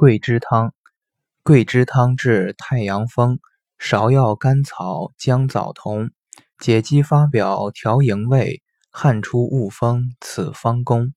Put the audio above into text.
桂枝汤，桂枝汤治太阳风，芍药甘草姜枣同，解肌发表调营卫，汗出恶风，此方功。